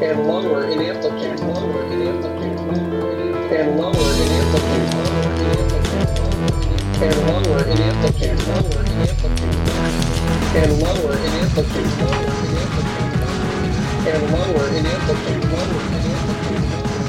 and lower in amplitude, lower in amplitude, and lower in amplitude, and lower in amplitude, lower in amplitude, and lower in amplitude, lower in amplitude, and lower in amplitude, lower in amplitude.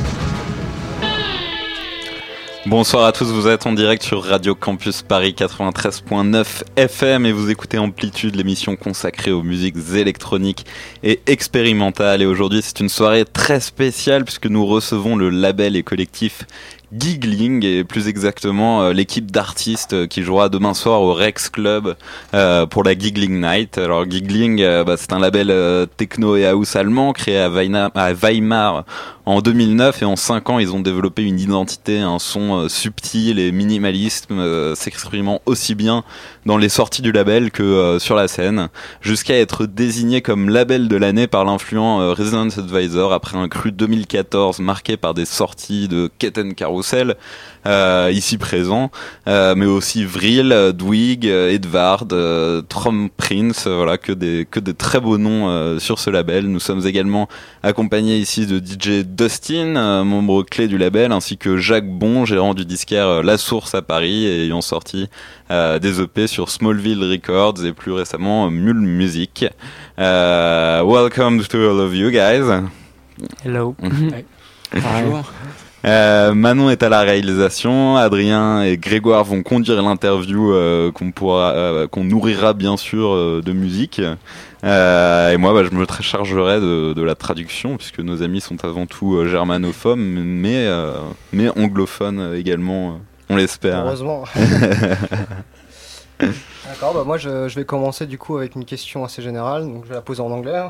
Bonsoir à tous, vous êtes en direct sur Radio Campus Paris 93.9 FM et vous écoutez Amplitude, l'émission consacrée aux musiques électroniques et expérimentales. Et aujourd'hui, c'est une soirée très spéciale puisque nous recevons le label et collectif Giggling et plus exactement euh, l'équipe d'artistes euh, qui jouera demain soir au Rex Club euh, pour la Giggling Night. Alors Giggling, bah, c'est un label techno et house allemand créé à Weimar en 2009 et en 5 ans ils ont développé une identité, un son euh, subtil et minimaliste euh, s'exprimant aussi bien dans les sorties du label que euh, sur la scène jusqu'à être désigné comme label de l'année par l'influent euh, Advisor après un cru 2014 marqué par des sorties de Ketten Carousel ici présent euh, mais aussi Vril, euh, Dwig, euh, Edvard, euh, Trom Prince, euh, voilà que des que des très beaux noms euh, sur ce label. Nous sommes également accompagnés ici de DJ Dustin, euh, membre clé du label, ainsi que Jacques Bon, gérant du disquaire euh, La Source à Paris et ayant sorti euh, des EP sur Smallville Records et plus récemment euh, Mule Music. Euh, welcome to all of you guys. Hello. Bonjour. Euh, Manon est à la réalisation, Adrien et Grégoire vont conduire l'interview euh, qu'on pourra, euh, qu'on nourrira bien sûr de musique. Et moi, bah, je me chargerai de, de la traduction puisque nos amis sont avant tout germanophones, mais mais anglophones également, on l'espère. Heureusement. D'accord, bah moi je, je vais commencer du coup avec une question assez générale, donc je vais la poser en anglais.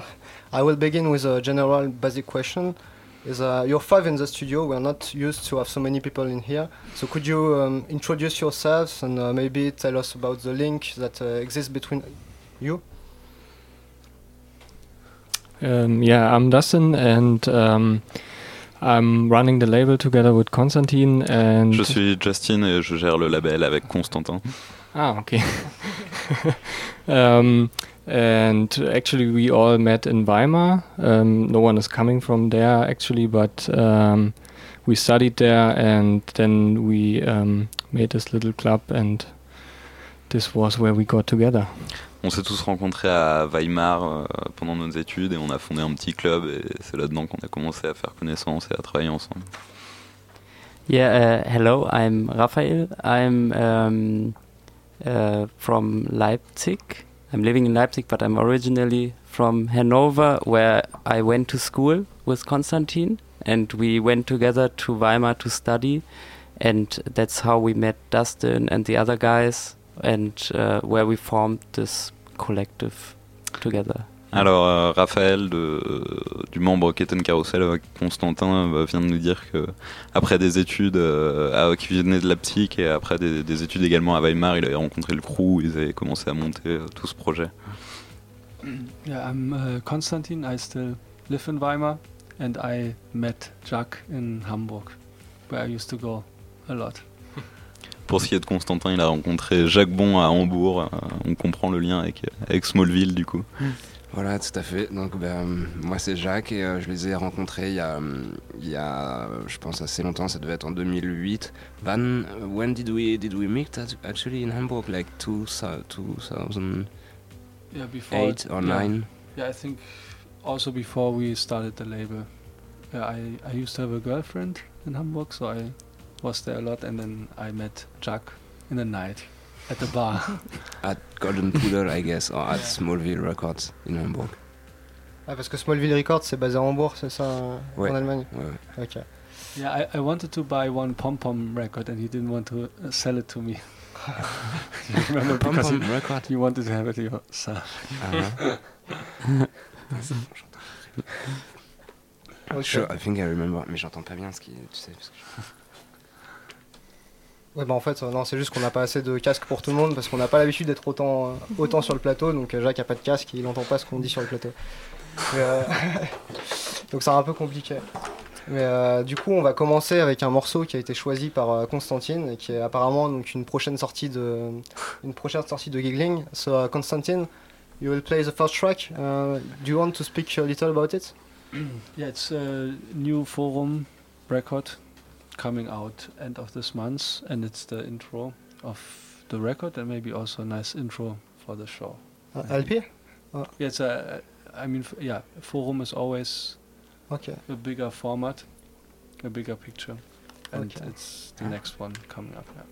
I will begin with a general basic question. Is uh, you're five in the studio. We're not used to have so many people in here. So could you um, introduce yourselves and uh, maybe tell us about the link that uh, exists between you? Um, yeah, I'm Dustin, and um, I'm running the label together with Constantine. And Je suis Justin et je gère le label avec Constantin. ah, okay. and actually, we all met in Weimar. Um, no one is coming from there actually, but um, we studied there, and then we um, made this little club, and this was where we got together. On s'est tous rencontrés à Weimar euh, pendant nos études et on a fondé un petit club et c'est là-dedans qu'on a commencé à faire connaissance et à travailler ensemble. Yeah, uh, hello, I'm Raphael. I'm um, uh, from Leipzig. I'm living in Leipzig, but I'm originally from Hanover, where I went to school with Konstantin, and we went together to Weimar to study, and that's how we met Dustin and the other guys, and uh, where we formed this collective together. Alors, euh, Raphaël, de, du membre Ketten Carousel avec Constantin, euh, vient de nous dire que après des études euh, à, qui venaient de Leipzig et après des, des études également à Weimar, il avait rencontré le crew, ils avaient commencé à monter euh, tout ce projet. Yeah, I'm uh, Konstantin. I still live in Weimar, and I met Jack in Hamburg, where I used to go a lot. Pour ce qui est de Constantin, il a rencontré Jacques Bon à Hambourg. euh, on comprend le lien avec, avec Smallville du coup. Voilà, tout à fait. Donc, ben, moi, c'est Jacques et euh, je les ai rencontrés il y a, hum, il y a, euh, je pense, assez longtemps. Ça devait être en 2008. When, when did we did we meet? At- actually in Hamburg? Like two, 2008 Yeah, before or yeah, nine? Yeah, I think also before we started the label. Yeah, I I used to have a girlfriend in Hamburg, so I was there a lot, and then I met Jack in the night at the bar. At Golden Poodle, I guess, or at Smallville Records in Hamburg. Ah, parce que Smallville Records c'est basé à Hambourg, c'est ça Ouais. En Allemagne Ouais, ouais. Ok. yeah, I, I wanted to buy one pom pom record, and he didn't want to uh, sell it to me. you remember Pom because Pom he, Record? he wanted to have it yourself. Ah, Ok. Sure, I think I remember. Mais j'entends pas bien ce qui, tu sais. parce que je- Ouais, bah en fait, non, c'est juste qu'on n'a pas assez de casques pour tout le monde parce qu'on n'a pas l'habitude d'être autant, euh, autant sur le plateau. Donc euh, Jacques a pas de casque, il n'entend pas ce qu'on dit sur le plateau. Mais, euh, donc c'est un peu compliqué. Mais euh, du coup, on va commencer avec un morceau qui a été choisi par Constantine et qui est apparemment donc une prochaine sortie de une prochaine sortie de Giggling. So Constantine, you will play the first track. Uh, do you want to speak a little about it? Yeah, it's new forum record coming out end of this month, and it's the intro of the record, and maybe also a nice intro for the show. Uh, Un LP uh, Yeah, uh, it's a. I mean, f- yeah, forum is always Ok. a bigger format, a bigger picture, and Okay. it's the next one coming up. Yeah.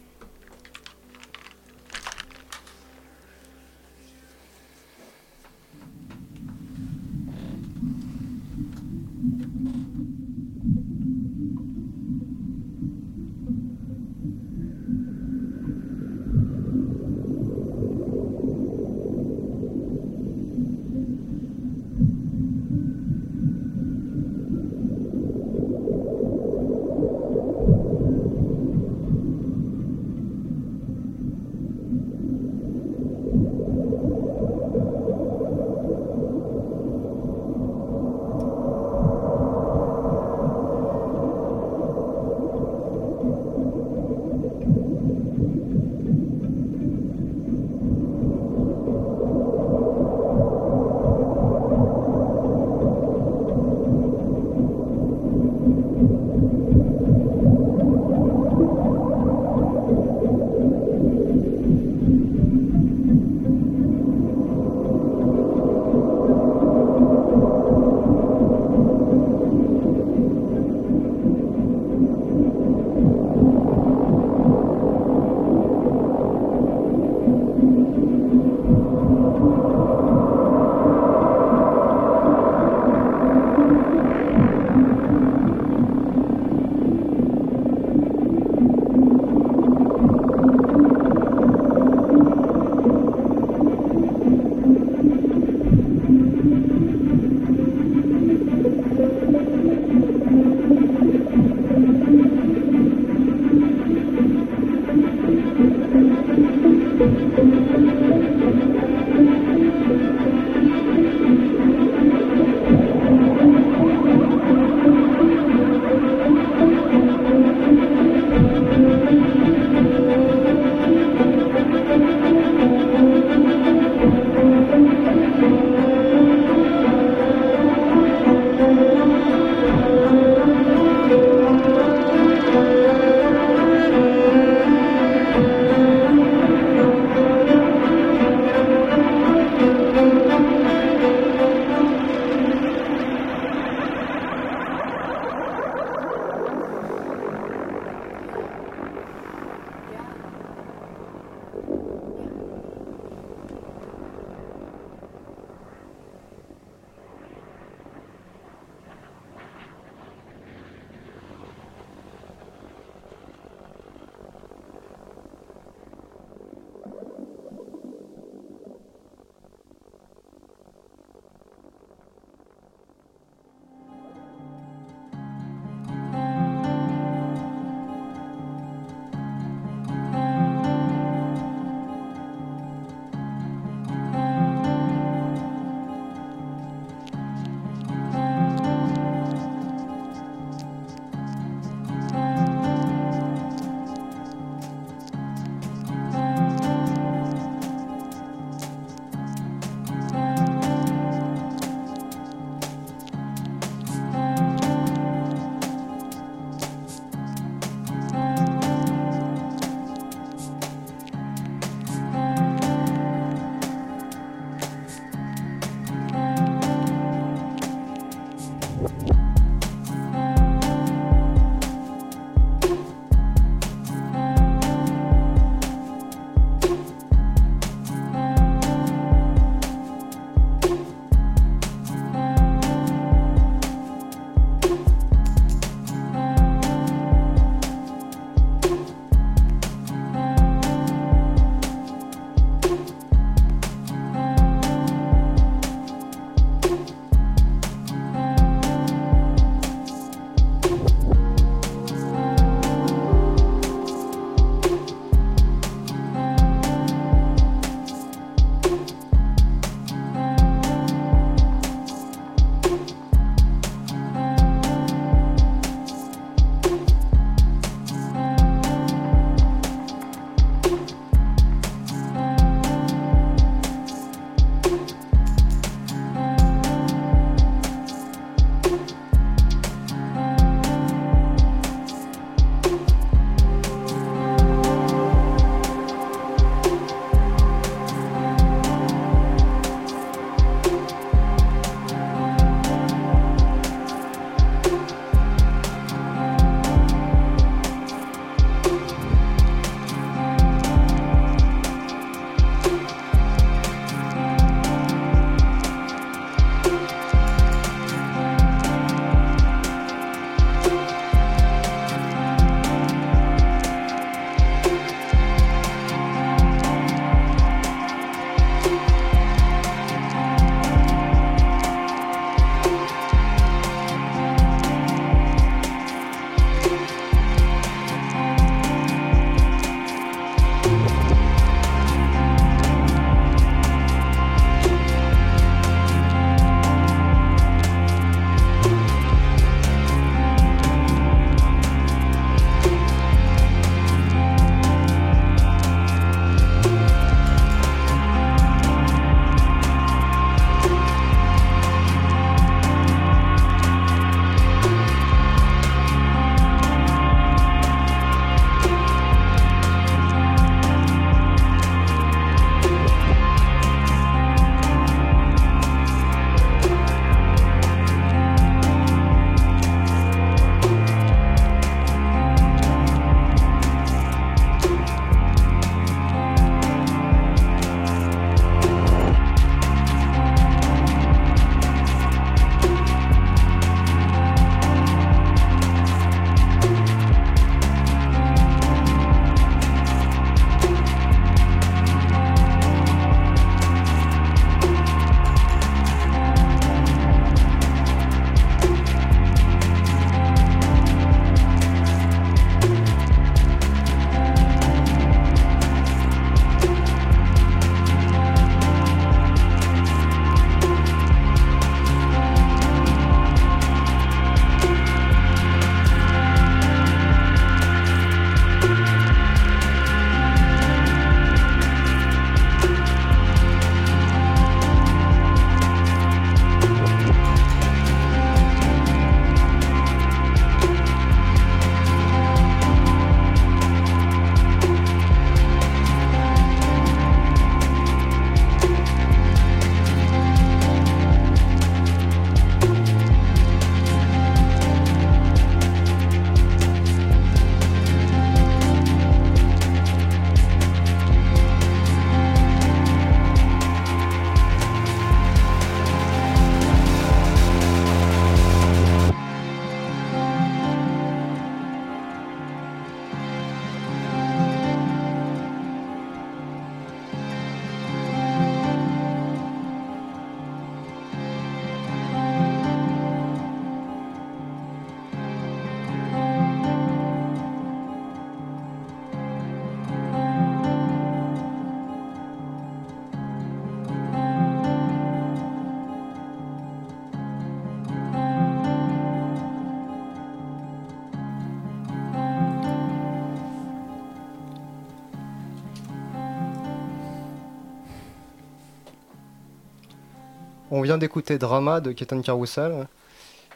On vient d'écouter Drama de Ketan Carousel.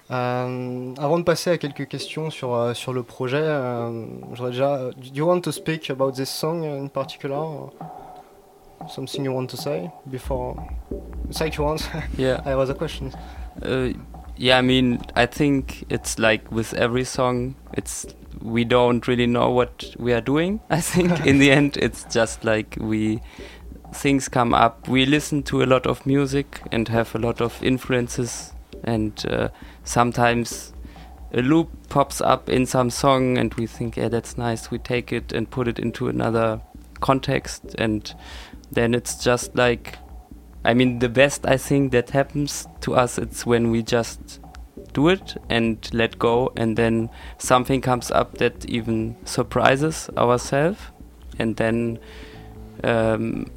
Euh, avant de passer à quelques questions sur, euh, sur le projet, euh, j'aurais déjà. Do you want to speak about this song in particular? or Something you want to say before? Say if you want. Yeah. I have other questions. Uh, yeah, I mean, I think it's like with every song, it's we don't really know what we are doing. I think in the end, it's just like we things come up. We listen to a lot of music and have a lot of influences, and uh, sometimes a loop pops up in some song, and we think, yeah, that's nice. We take it and put it into another context, and then it's just like I mean, the best I think that happens to us, it's when we just do it and let go, and then something comes up that even surprises ourselves, and then um,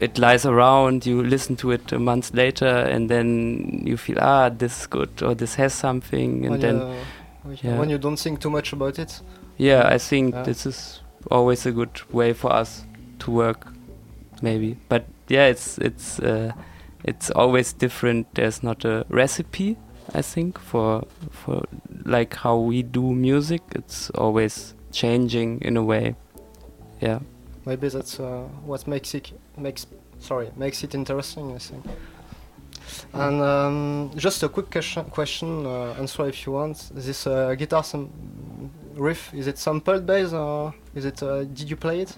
it lies around. You listen to it a month later, and then you feel, ah, this is good, or this has something, and when, then yeah. when you don't think too much about it. yeah, I think Yeah. this is always a good way for us to work, maybe. But yeah, it's it's uh, it's always different. There's not a recipe, I think, for for like how we do music. It's always changing in a way. Yeah. Maybe that's uh, what makes it makes sorry makes it interesting. I think. And um, just a quick question, question uh, answer if you want. This uh, guitar riff is it sampled bass or is it? Uh, did you play it?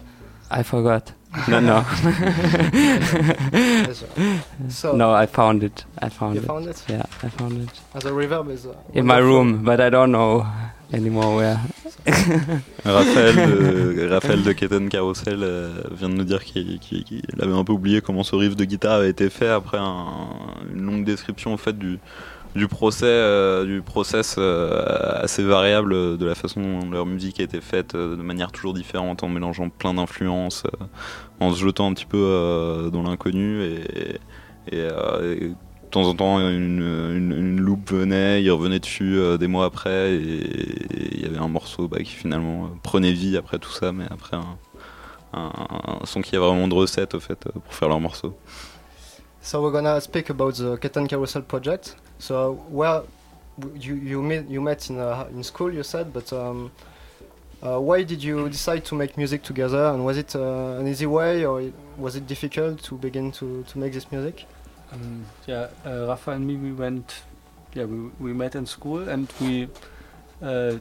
I forgot. no, no. So no, I found it. I found you it. found it. Yeah, I found it As a reverb is uh, in my room, but I don't know anymore where. Raphaël Raphaël de Keten Carousel euh, vient de nous dire qu'il avait un peu oublié comment ce riff de guitare avait été fait après un- une longue description fait du, euh, process euh, assez variable de la façon dont leur musique a été faite de manière toujours différente en mélangeant plein d'influences, en se jetant un petit peu dans l'inconnu et de temps en temps une, une, une loupe venait, il revenait dessus euh, des mois après et il y avait un morceau bah, qui finalement euh, prenait vie après tout ça, mais après un, un, un son qui a vraiment de recettes au fait euh, pour faire leur morceau. So we're gonna speak about the Ketan Carousel project. So where you you met you met in uh, in school, you said, but um, uh, why did you decide to make music together? And was it uh, an easy way, or was it difficult to begin to to make this music? Um, yeah, uh, Rafa and me, we went. Yeah, we we met in school and we uh,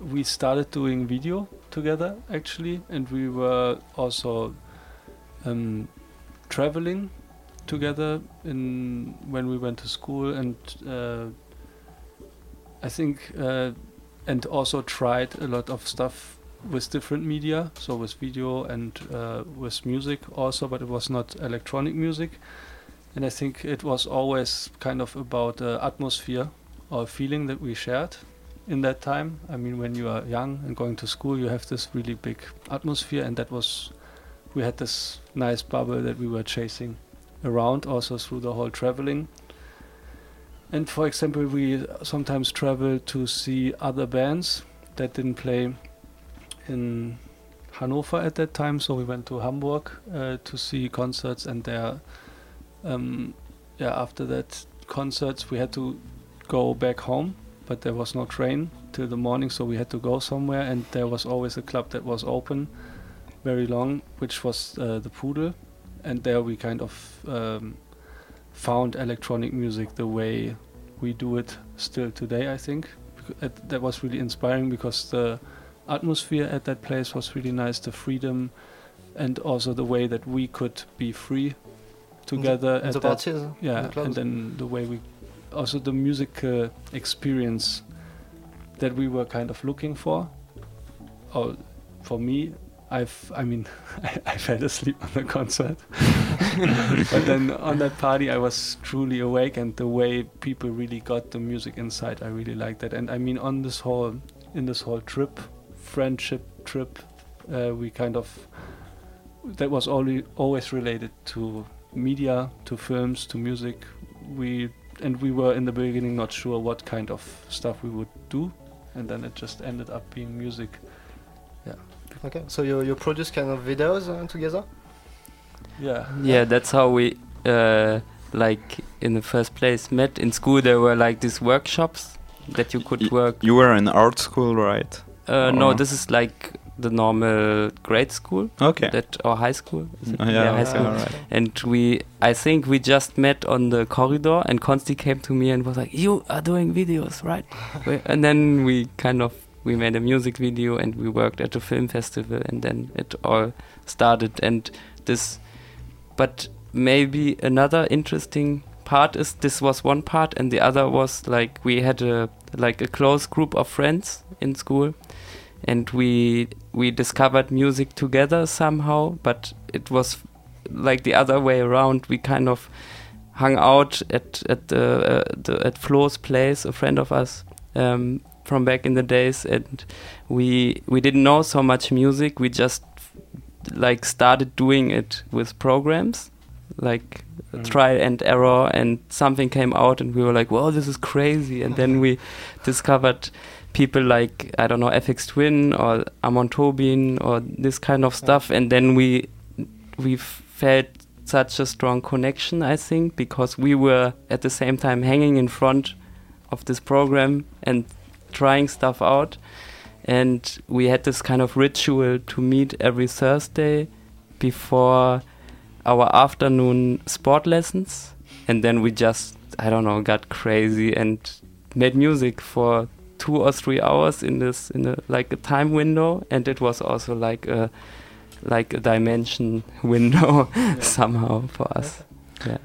we started doing video together actually, and we were also um, traveling together in when we went to school, and uh, I think uh, and also tried a lot of stuff with different media, so with video and uh, with music also, but it was not electronic music and I think it was always kind of about the atmosphere or feeling that we shared in that time. I mean, when you are young and going to school, you have this really big atmosphere, and that was we had this nice bubble that we were chasing around also through the whole traveling. And for example, we sometimes travel to see other bands that didn't play in Hanover at that time, so we went to Hamburg uh, to see concerts, and there um, yeah, after that concerts, we had to go back home, but there was no train till the morning, so we had to go somewhere. And there was always a club that was open, very long, which was uh, the Pudel, and there we kind of um, found electronic music the way we do it still today. I think it- that was really inspiring because the atmosphere at that place was really nice, the freedom, and also the way that we could be free together In at the that parties, yeah the and then the way we also the music uh, experience that we were kind of looking for. Or for me i've i mean i, I fell asleep on the concert. But then on that party i was truly awake and the way people really got the music inside i really liked that. And i mean on this whole in this whole trip friendship trip uh, we kind of that was only always related to media to films to music we and we were in the beginning not sure what kind of stuff we would do and then it just ended up being music Yeah. Okay, so you you produce kind of videos uh, together. yeah yeah that's how we uh, like in the first place met in school. There were like these workshops that you could Y- work. You were in art school, right? Uh, no, this is like the normal grade school Okay. that or high school. Oh, yeah, high okay, school. alright. And we, I think we just met on the corridor, and Consti came to me and was like, "You are doing videos, right?" And then we kind of we made a music video, and we worked at a film festival, and then it all started. And this, but maybe another interesting part is this was one part, and the other was like we had a like a close group of friends in school, and we we discovered music together somehow. But it was like the other way around. We kind of hung out at at the, uh, the at Flo's place, a friend of us um, from back in the days, and we we didn't know so much music. We just like started doing it with programs, like Mm. trial and error, and something came out, and we were like, "Wow, this is crazy!" And then we discovered people like I don't know Aphex Twin or Amon Tobin or this kind of stuff, and then we we felt such a strong connection. I think because we were at the same time hanging in front of this program and trying stuff out, and we had this kind of ritual to meet every Thursday before our afternoon sport lessons, and then we just I don't know got crazy and made music for two or three hours in this in a like a time window and it was also like a like a dimension window somehow for us. Yeah.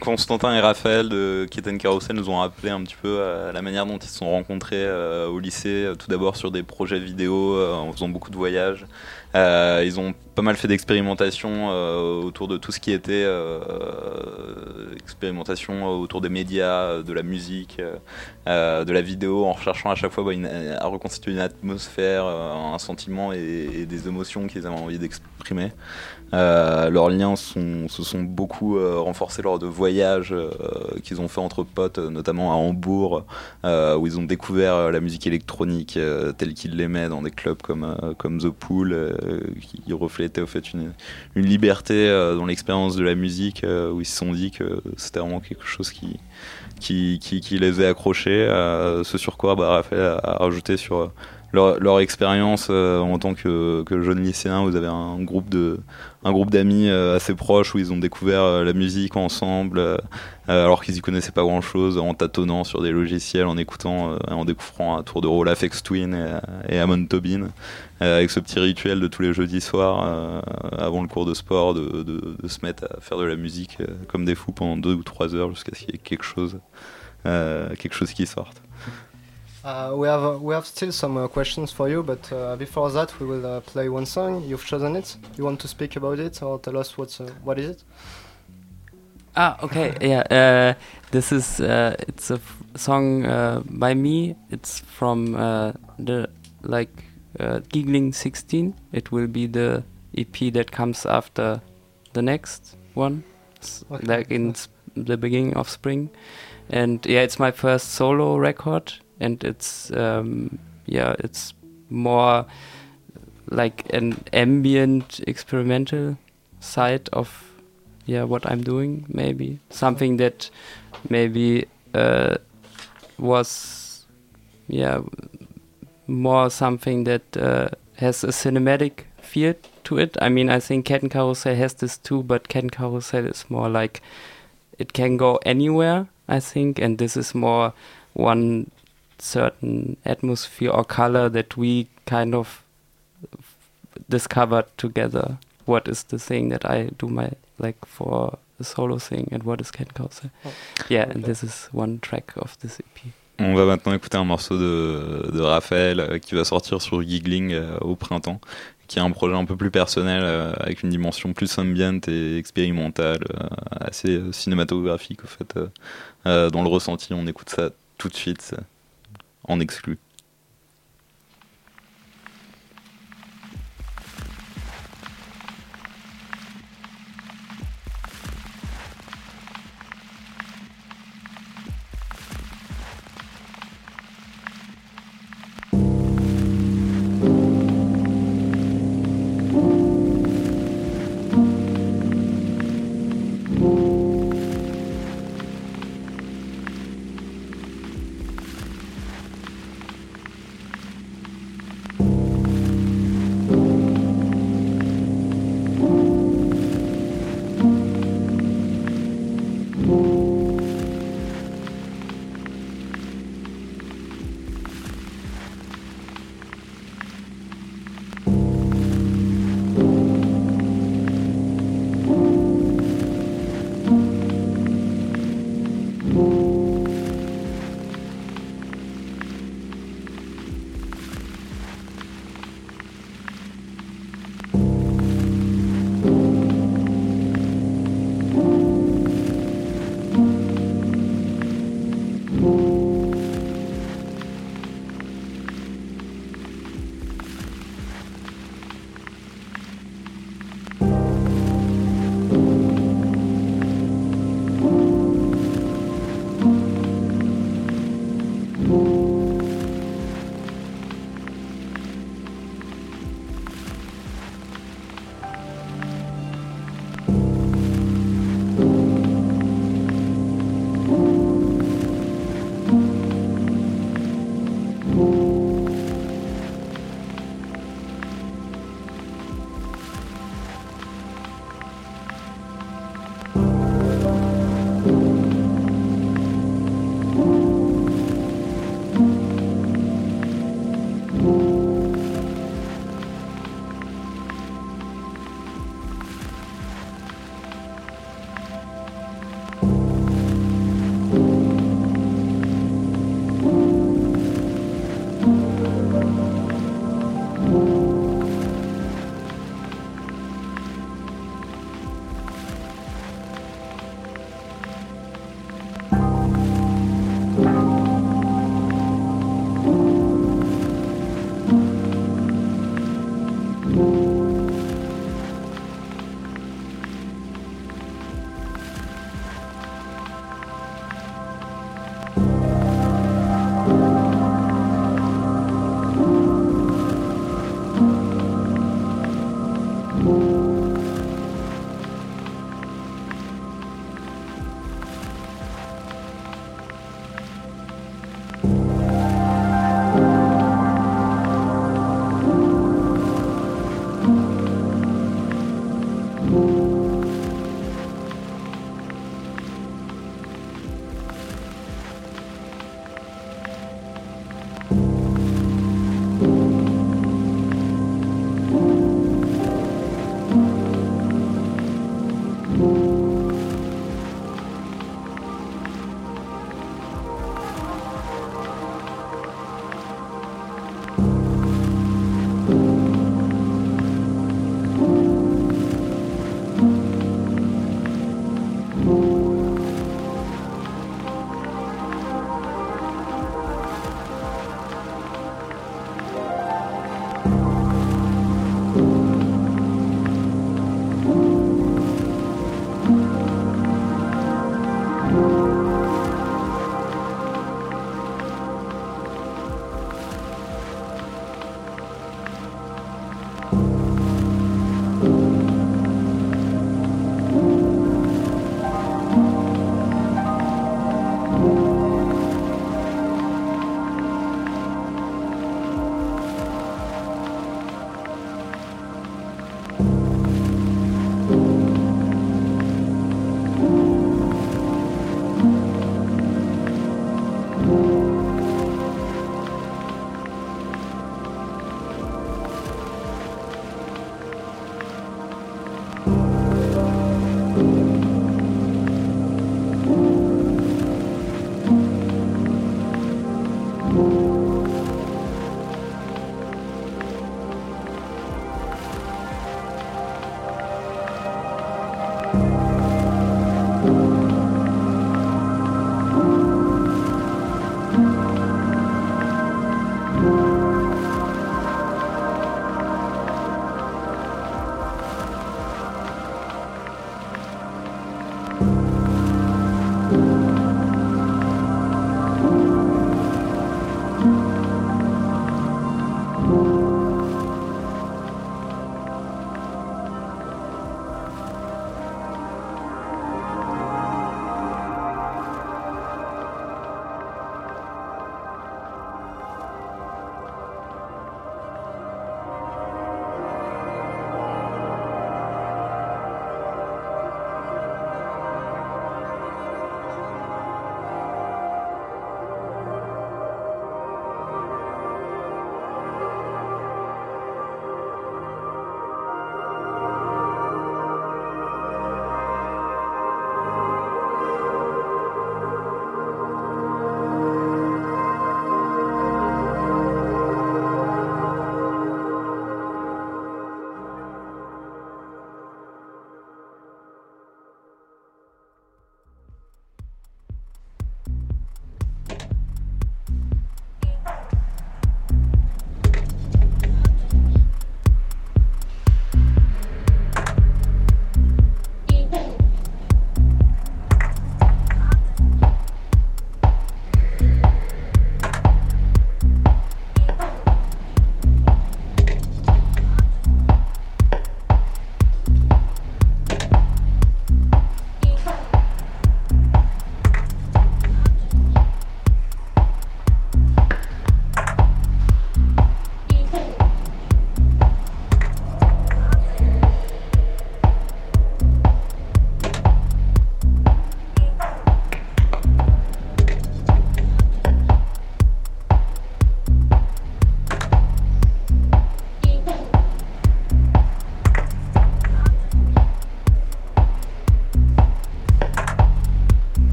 Constantin et Raphaël de Kitten Carousel nous ont rappelé un petit peu euh, la manière dont ils se sont rencontrés euh, au lycée, euh, tout d'abord sur des projets vidéo, euh, en faisant beaucoup de voyages. Euh, ils ont pas mal fait d'expérimentation euh, autour de tout ce qui était euh, expérimentation autour des médias, euh, de la musique, euh, euh, de la vidéo, en recherchant à chaque fois bah, une- à reconstituer une atmosphère, un sentiment et des émotions qu'ils avaient envie d'exprimer. Euh, leurs liens se sont beaucoup euh, renforcés lors de voyages euh, qu'ils ont fait entre potes, notamment à Hambourg, où ils ont découvert la musique électronique telle qu'ils l'aimaient dans des clubs comme, comme The Pool, qui reflétaient au fait une, liberté dans l'expérience de la musique, où ils se sont dit que c'était vraiment quelque chose qui, qui, les a accrochés. ce sur quoi bah, Raphaël a, rajouté sur leur, expérience en tant que, que jeune lycéen. Vous avez un groupe de un groupe d'amis euh, assez proches où ils ont découvert euh, la musique ensemble euh, alors qu'ils y connaissaient pas grand chose en tâtonnant sur des logiciels en écoutant en découvrant à tour de rôle Afex Twin et, Amon Tobin avec ce petit rituel de tous les jeudis soirs avant le cours de sport de, de- de se mettre à faire de la musique comme des fous pendant deux ou trois heures jusqu'à ce qu'il y ait quelque chose quelque chose qui sorte Uh, we have uh, we have still some uh, questions for you, but uh, before that, we will uh, play one song. You've chosen it. You want to speak about it or tell us what's uh, what is it? ah okay yeah uh, this is uh, it's a f- song uh, by me it's from uh, the like uh, Giegling 16 it will be the ep that comes after the next one Okay. like in the beginning of spring and yeah it's my first solo record and it's um, yeah it's more like an ambient experimental side of yeah what i'm doing maybe. Something that maybe uh, was yeah more something that uh, has a cinematic feel to it. I mean i think Kettenkarussell has this too but Kettenkarussell is more like it can go anywhere i think. And this is more one certain atmosphere or color that we kind of discovered together what is the thing that I do my like for a solo thing and what is Cat Carousel. Oh, yeah, and okay. this is one track of this EP. On va maintenant écouter un morceau de, de Raphaël euh, qui va sortir sur Giggling euh, au printemps, qui est un projet un peu plus personnel euh, avec une dimension plus ambient et expérimentale, euh, assez euh, cinématographique au fait. euh, euh, dans le ressenti, on écoute ça tout de suite, ça, en exclu.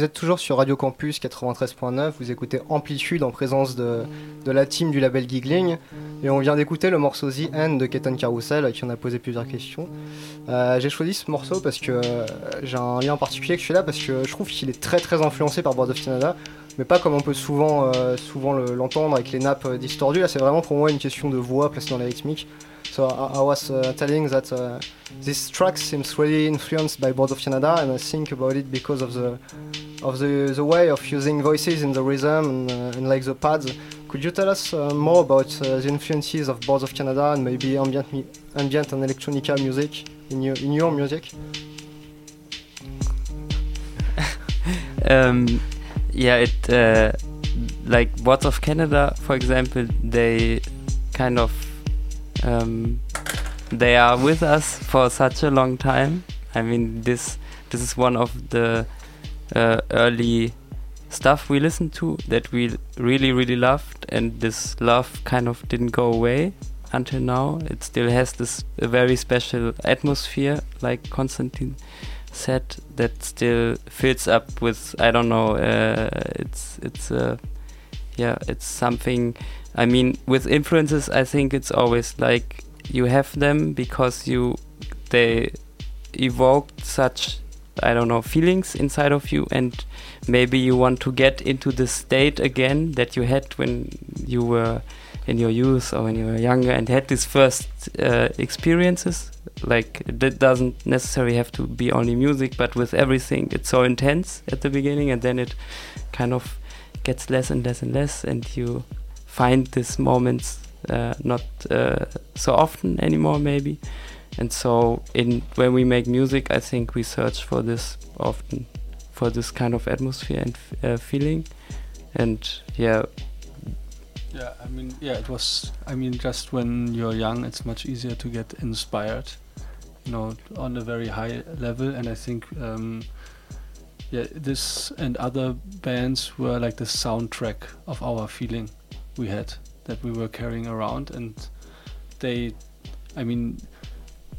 Vous êtes toujours sur Radio Campus 93.9, vous écoutez Amplitude en présence de, la team du label Giggling. Et on vient d'écouter le morceau The End de Ketan Carousel, qui on a posé plusieurs questions. Euh, j'ai choisi ce morceau parce que euh, j'ai un lien particulier que je suis là, parce que je trouve qu'il est très très influencé par Board of Canada, mais pas comme on peut souvent, euh, souvent le- l'entendre avec les nappes distordues. Là, c'est vraiment pour moi une question de voix placée dans la rythmique. So I, I was uh, telling that uh, this track seems really influenced by Board of Canada, and I think about it because of the of the, the way of using voices in the rhythm and, uh, and like the pads. Could you tell us uh, more about uh, the influences of Boards of Canada and maybe ambient, ambient and electronica music in your, in your music? um, yeah, it like Boards of Canada, for example, they kind of um, they are with us for such a long time. I mean, this this is one of the uh, early stuff we listened to that we really really loved, and this love kind of didn't go away until now. It still has this a very special atmosphere, like Konstantin said that still fills up with I don't know uh, it's it's uh, yeah it's something I mean with influences I think it's always like you have them because you they evoked such I don't know feelings inside of you and maybe you want to get into the state again that you had when you were in your youth or when you were younger and had these first uh, experiences? Like that doesn't necessarily have to be only music but with everything it's so intense at the beginning and then it kind of gets less and less and less and you find these moments uh, not uh, so often anymore maybe and so in when we make music i think we search for this often for this kind of atmosphere and uh, feeling and yeah Yeah, I mean, yeah, it was. I mean, just when you're young, it's much easier to get inspired, you know, on a very high level. And I think, um, yeah, this and other bands were like the soundtrack of our feeling we had that we were carrying around, and they, I mean,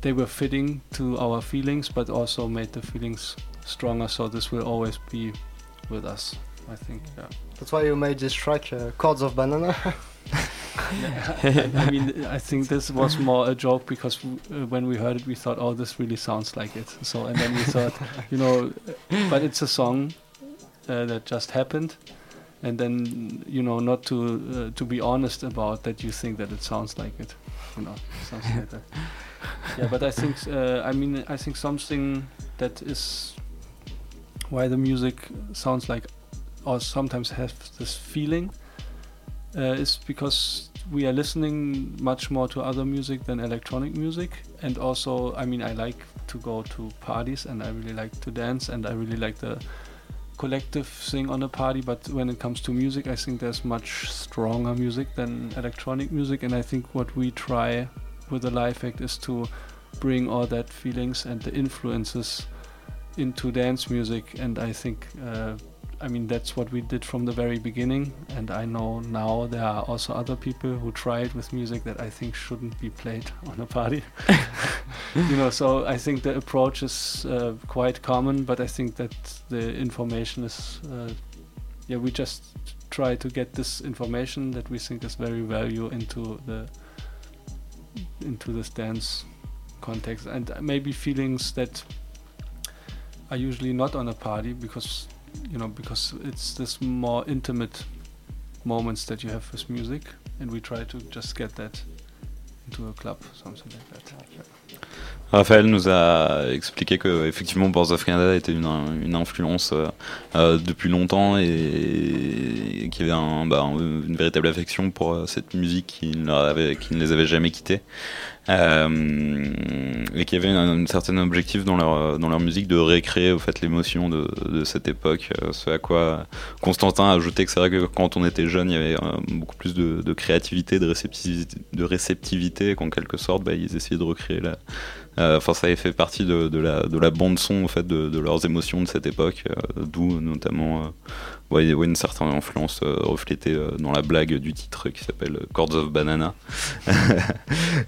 they were fitting to our feelings, but also made the feelings stronger. So this will always be with us. I think. Yeah. That's why you made this track, uh, Chords of Banana. I, I mean, I think this was more a joke because w- uh, when we heard it, we thought, "Oh, this really sounds like it." So, and then we thought, you know, uh, but it's a song uh, that just happened, and then you know, not to uh, to be honest about that, you think that it sounds like it, you know, something like that. Yeah, but I think, uh, I mean, I think something that is why the music sounds like, or sometimes has this feeling uh, is because we are listening much more to other music than electronic music. And also i mean i like to go to parties and i really like to dance and i really like the collective thing on a party. But when it comes to music i think there's much stronger music than electronic music. And i think what we try with the live act is to bring all that feelings and the influences into dance music and i think uh, I mean, that's what we did from the very beginning, and I know now there are also other people who try it with music that I think shouldn't be played on a party. you know, so I think the approach is uh, quite common, but I think that the information is, uh, yeah, we just try to get this information that we think is very value into the into this dance context, and maybe feelings that are usually not on a party because you know because it's this more intimate moments that you have with music and we try to just get that into a club something like that Raphaël nous a expliqué que effectivement Boards of Canada était une, une influence euh, euh, depuis longtemps et, et qu'il y avait un, bah, un- une véritable affection pour euh, cette musique qui ne, avait- qui ne les avait jamais quittés. Euh, et qu'il y avait un, certain objectif dans leur, dans leur musique de récréer au fait l'émotion de, de cette époque. euh, ce à quoi Constantin a ajouté que c'est vrai que quand on était jeune, il y avait beaucoup plus de, de créativité, de réceptivité, de réceptivité qu'en quelque sorte, bah, ils essayaient de recréer la, Enfin, ça avait fait partie de, de la, de la bande son en fait de, de leurs émotions de cette époque, euh, d'où notamment euh, ouais, il y a une certaine influence euh, reflétée euh, dans la blague du titre qui s'appelle Chords of Banana,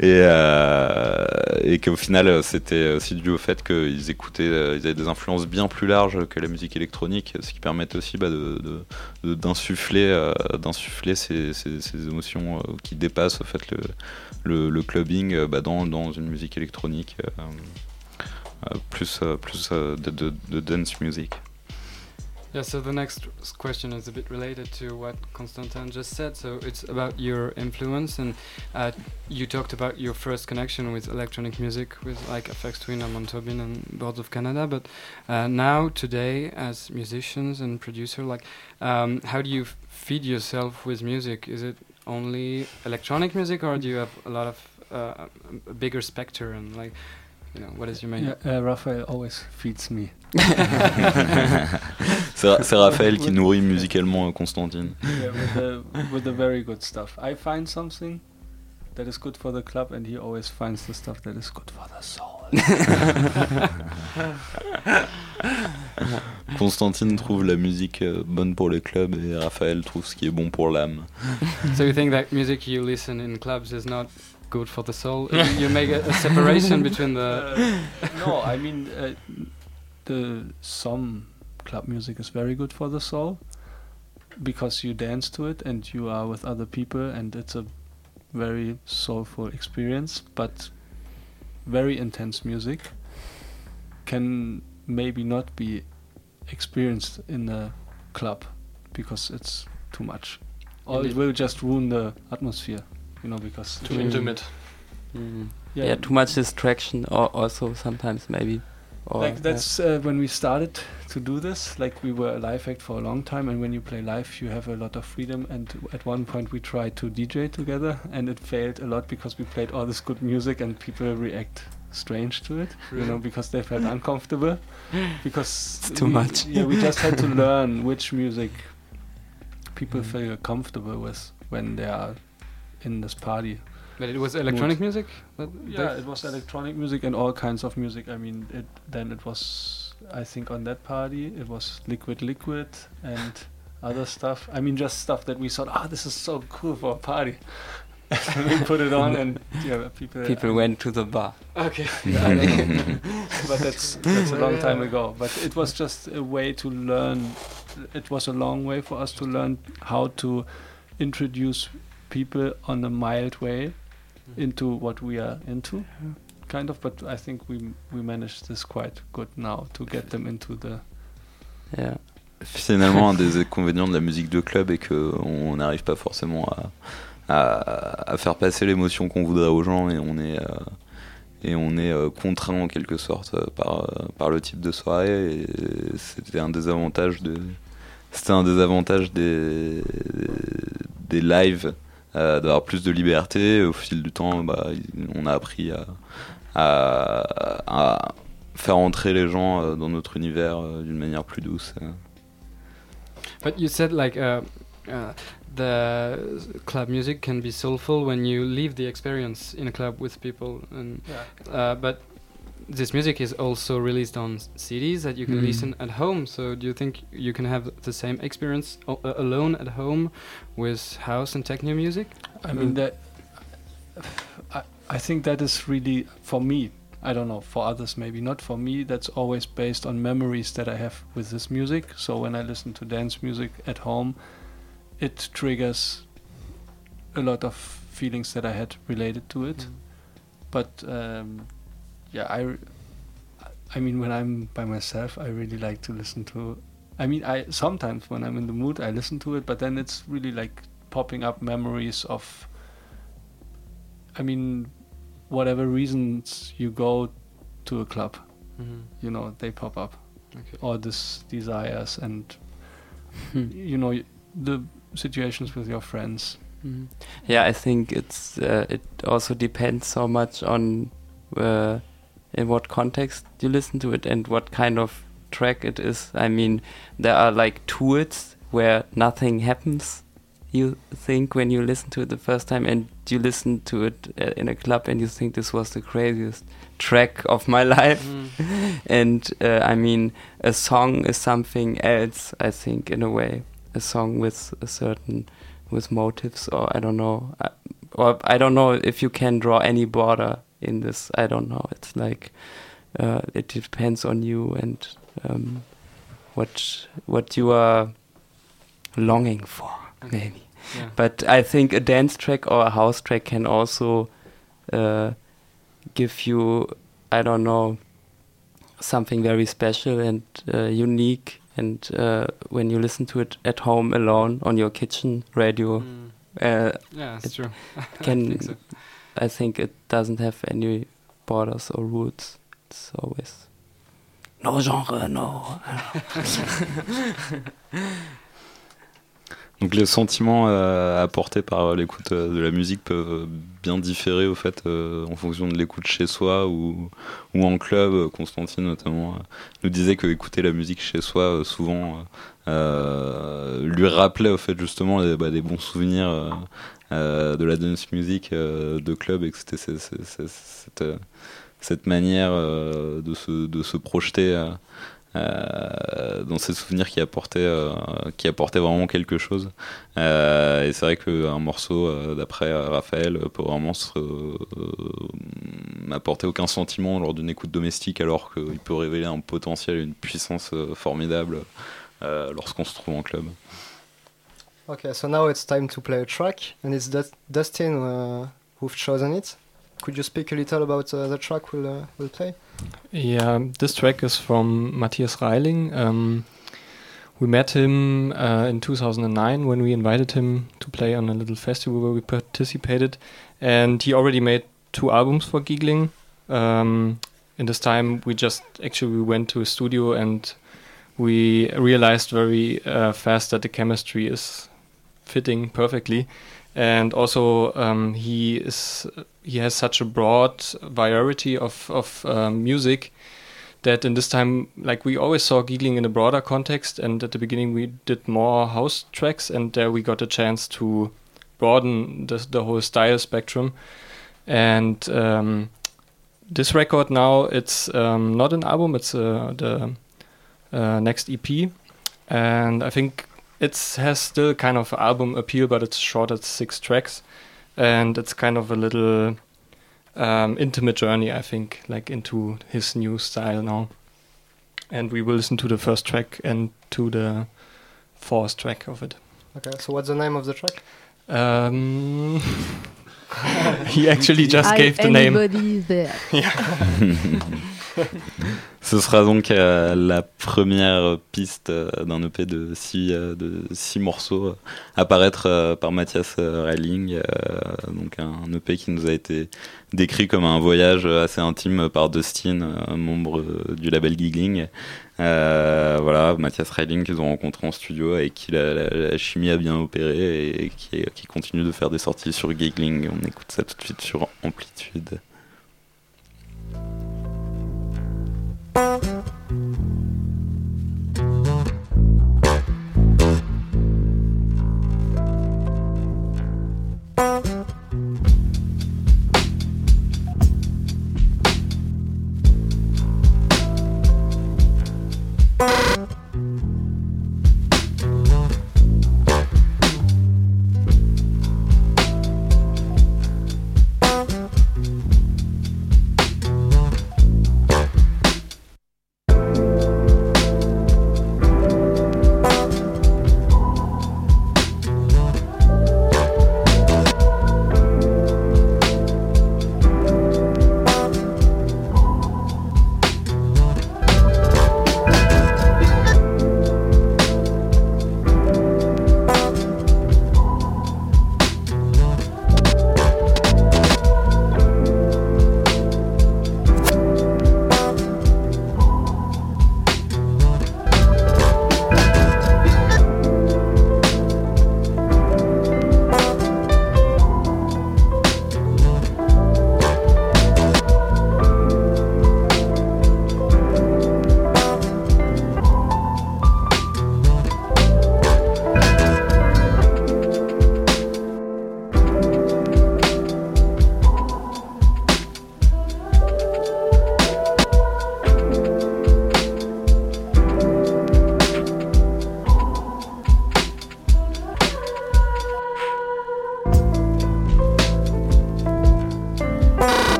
et, euh, et qu'au final c'était aussi dû au fait qu'ils écoutaient, euh, ils avaient des influences bien plus larges que la musique électronique, ce qui permet aussi bah, d'insuffler, euh, d'insuffler ces, émotions euh, qui dépassent au fait le, clubbing euh, bah, dans, une musique électronique euh, euh, plus, euh, euh, de dance music. Yeah, so the next question is a bit related to what Konstantin just said. So it's about your influence, and uh, you talked about your first connection with electronic music with like Aphex Twin, and Tobin, and Boards of Canada. But uh, now, today, as musicians and producer, like, um, how do you feed yourself with music? Is it only electronic music, or do you have a lot of uh, a bigger spectrum? And like, you know, what is your main? Yeah, uh, Raphael always feeds me. c'est c'est Raphaël qui nourrit musicalement euh, Constantine. yeah, with the with the very good stuff. I find something that is good for the club, and he always finds the stuff that is good for the soul. Constantine trouve la musique euh, bonne pour les clubs et Raphaël trouve ce qui est bon pour l'âme. So you think that music you listen in clubs is not good for the soul? you make a, a separation between the. Uh, no, I mean uh, the some club music is very good for the soul because you dance to it and you are with other people and it's a very soulful experience. But very intense music can maybe not be experienced in a club because it's too much. Or it will just ruin the atmosphere, you know, because Too intimate. Mm. Yeah. too much distraction, or also sometimes maybe. Or, like that's uh, when we started to do this like we were a live act for a long time and when you play live you have a lot of freedom and at one point we tried to dj together and it failed a lot because we played all this good music and people react strange to it you know because they felt uncomfortable because It's too we- much. yeah we just had to learn which music people Mm. feel comfortable with when they are in this party But it was electronic music. That yeah, it was electronic music and all kinds of music. I mean, it then it was I think on that party it was Liquid Liquid and other stuff. I mean, just stuff that we thought, ah, this is so cool for a party. and we put it on, and yeah, people people went to the bar. Okay. Yeah, I know. but that's that's a long time ago. But it was just a way to learn. It was a long way for us to learn how to introduce people on a mild way into what we are into, kind of. But I think we we managed this quite good now to get them into the. Yeah. Finalement, un des inconvénients de la musique de club est qu'on n'arrive pas forcément à, à, à faire passer l'émotion qu'on voudrait aux gens et on est, euh, et on est euh, contraint en quelque sorte euh, par, euh, par le type de soirée. Et c'était un des avantages de. C'était un des avantages des, des lives, d'avoir plus de liberté. Au fil du temps, bah, on a appris à, à, à faire entrer les gens euh, dans notre univers euh, d'une manière plus douce. euh. But you said like uh, uh, the club music can be soulful when you leave the experience in a club with people, and uh, but this music is also released on CDs that you can Mm. listen at home. So do you think you can have the same experience o- uh, alone at home with house and techno music? I mean that. I I think that is really for me. I don't know for others maybe not for me. That's always based on memories that I have with this music. So when I listen to dance music at home, it triggers a lot of feelings that I had related to it. But um, yeah, I, I mean, when I'm by myself, I really like to listen to. I mean, I sometimes when I'm in the mood, I listen to it, but then it's really like popping up memories of. I mean, whatever reasons you go to a club, Mm-hmm. you know, they pop up. Okay. All these desires and Hmm. you know the situations with your friends. Mhm. Yeah, I think it's uh, it also depends so much on uh, in what context you listen to it and what kind of track it is. I mean, there are like tours where nothing happens you think when you listen to it the first time and you listen to it uh, in a club and you think this was the craziest track of my life Mm. and uh, i mean a song is something else i think in a way a song with a certain with motives or i don't know uh, or i don't know if you can draw any border in this i don't know it's like uh, it depends on you and um, what what you are longing for Okay. maybe Yeah. but i think a dance track or a house track can also uh, give you i don't know something very special and uh, unique and uh, when you listen to it at home alone on your kitchen radio Mm. uh, Yeah, it's It true. can- so. I think it doesn't have any borders or roots it's always no genre no Donc les sentiments euh, apportés par l'écoute euh, de la musique peuvent bien différer au fait euh, en fonction de l'écoute chez soi ou, ou en club. Constantine notamment nous disait que écouter la musique chez soi souvent lui rappelait au fait justement bah, des bons souvenirs de la dance music euh, de club et que c'était cette, euh, cette manière euh, de, se, de se projeter euh, euh, dans ces souvenirs qui apportaient, euh, qui apportaient vraiment quelque chose. Euh, et c'est vrai qu'un morceau euh, d'après euh, Raphaël peut vraiment se, euh, n'apporter aucun sentiment lors d'une écoute domestique alors qu'il peut révéler un potentiel et une puissance euh, formidable euh, lorsqu'on se trouve en club. Okay, so now it's time to play a track, and it's Dust- Dustin uh, who've chosen it. Could you speak a little about uh, the track we'll, uh, we'll play? Yeah, this track is from Matthias Reiling. Um, we met him uh, in 2009 when we invited him to play on a little festival where we participated, and he already made two albums for Giegling. Um, in this time, we just actually we went to a studio and we realized very uh, fast that the chemistry is fitting perfectly, and also um, he is he has such a broad variety of of um, music that in this time like we always saw Giegling in a broader context. And at the beginning we did more house tracks. And there we got a chance to broaden the, the whole style spectrum. And um, this record now it's um, not an album it's uh, the uh, next ep and i think it has still kind of album appeal but it's short it's six tracks and it's kind of a little um, intimate journey, I think, like into his new style now. And we will listen to the first track and to the fourth track of it. Okay, so what's the name of the track? Um, he actually just I- gave the name. there. Ce sera donc euh, la première piste euh, d'un EP de six, euh, de six morceaux euh, à paraître euh, par Mathias euh, Reiling. euh, donc un EP qui nous a été décrit comme un voyage assez intime par Dustin, euh, membre euh, du label Giggling. Euh, voilà, Mathias Reiling qu'ils ont rencontré en studio et qui la, la- chimie a bien opéré et qui, qui continue de faire des sorties sur Giggling. On écoute ça tout de suite sur Amplitude.